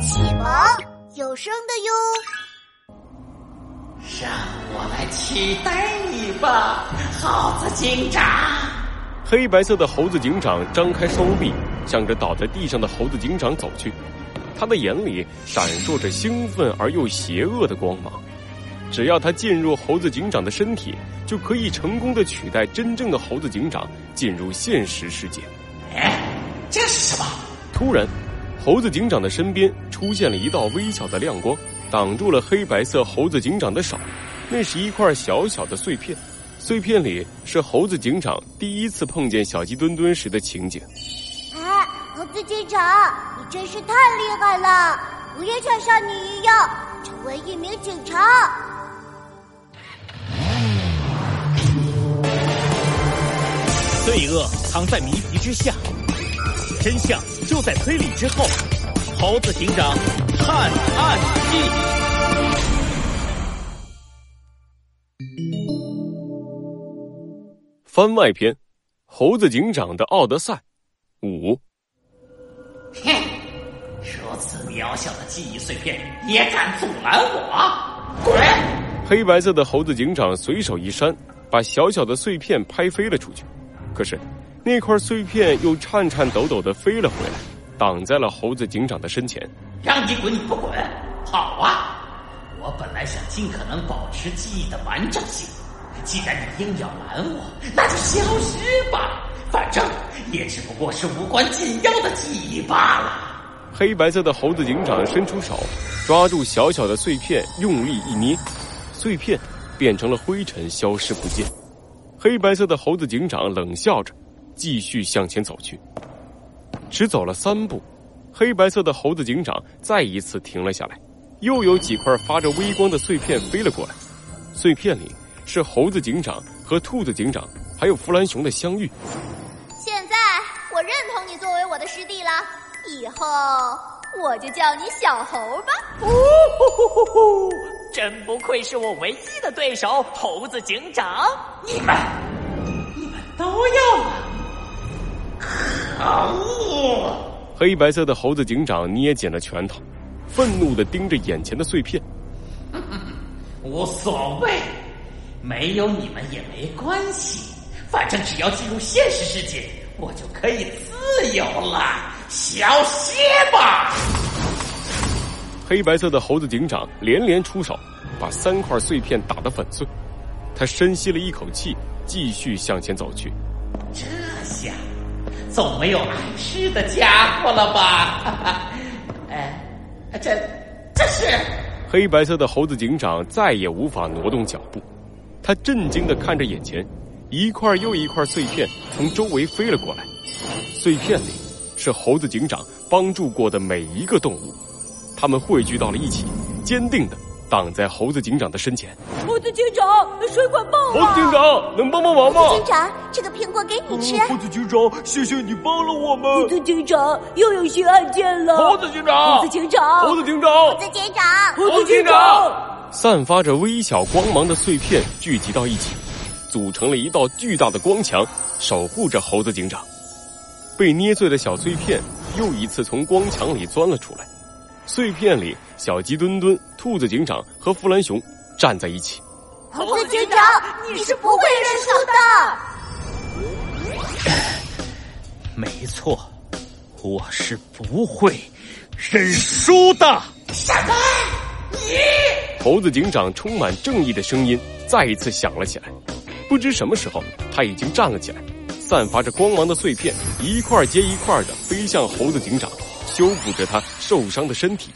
启蒙有声的哟。让我来取代你吧，猴子警长。黑白色的猴子警长张开双臂，向着倒在地上的猴子警长走去。他的眼里闪烁着兴奋而又邪恶的光芒。只要他进入猴子警长的身体，就可以成功的取代真正的猴子警长进入现实世界。哎，这是什么？突然，猴子警长的身边出现了一道微小的亮光，挡住了黑白色猴子警长的手。那是一块小小的碎片，碎片里是猴子警长第一次碰见小鸡墩墩时的情景。哎，猴子警长，你真是太厉害了！我也想像你一样成为一名警察。罪恶藏在谜题之下，真相就在推理之后。猴子警长探案记番外篇：猴子警长的奥德赛五。哼，如此渺小的记忆碎片也敢阻拦我？滚！黑白色的猴子警长随手一扇，把小小的碎片拍飞了出去。可是，那块碎片又颤颤抖抖的飞了回来，挡在了猴子警长的身前。让你滚你不滚？好啊！我本来想尽可能保持记忆的完整性，既然你硬要拦我，那就消失吧。反正也只不过是无关紧要的记忆罢了。黑白色的猴子警长伸出手，抓住小小的碎片，用力一捏，碎片变成了灰尘，消失不见。黑白色的猴子警长冷笑着，继续向前走去。只走了三步，黑白色的猴子警长再一次停了下来。又有几块发着微光的碎片飞了过来，碎片里是猴子警长和兔子警长还有弗兰熊的相遇。现在我认同你作为我的师弟了，以后我就叫你小猴吧。呼呼呼呼！真不愧是我唯一的对手，猴子警长！你们，黑白色的猴子警长捏紧了拳头，愤怒的盯着眼前的碎片。无所谓，没有你们也没关系，反正只要进入现实世界，我就可以自由了。小歇吧！黑白色的猴子警长连连出手，把三块碎片打得粉碎。他深吸了一口气，继续向前走去。这下总没有碍事的家伙了吧？哎，这这是黑白色的猴子警长再也无法挪动脚步。他震惊的看着眼前，一块又一块碎片从周围飞了过来。碎片里是猴子警长帮助过的每一个动物。他们汇聚到了一起，坚定的挡在猴子警长的身前。猴子警长，水管爆了！猴子警长，能帮帮忙吗？猴子警长，这个苹果给你吃。猴子警长，谢谢你帮了我们。猴子警长，又有新案件了。猴子警长，猴子警长，猴子警长，猴子警长，猴子警长。散发着微小光芒的碎片聚集到一起，组成了一道巨大的光墙，守护着猴子警长。被捏碎的小碎片又一次从光墙里钻了出来。碎片里，小鸡墩墩、兔子警长和弗兰熊站在一起。猴子警长，你是不会认输的。没错，我是不会认输的。什么？你？猴子警长充满正义的声音再一次响了起来。不知什么时候，他已经站了起来，散发着光芒的碎片一块接一块的飞向猴子警长。修补着他受伤的身体。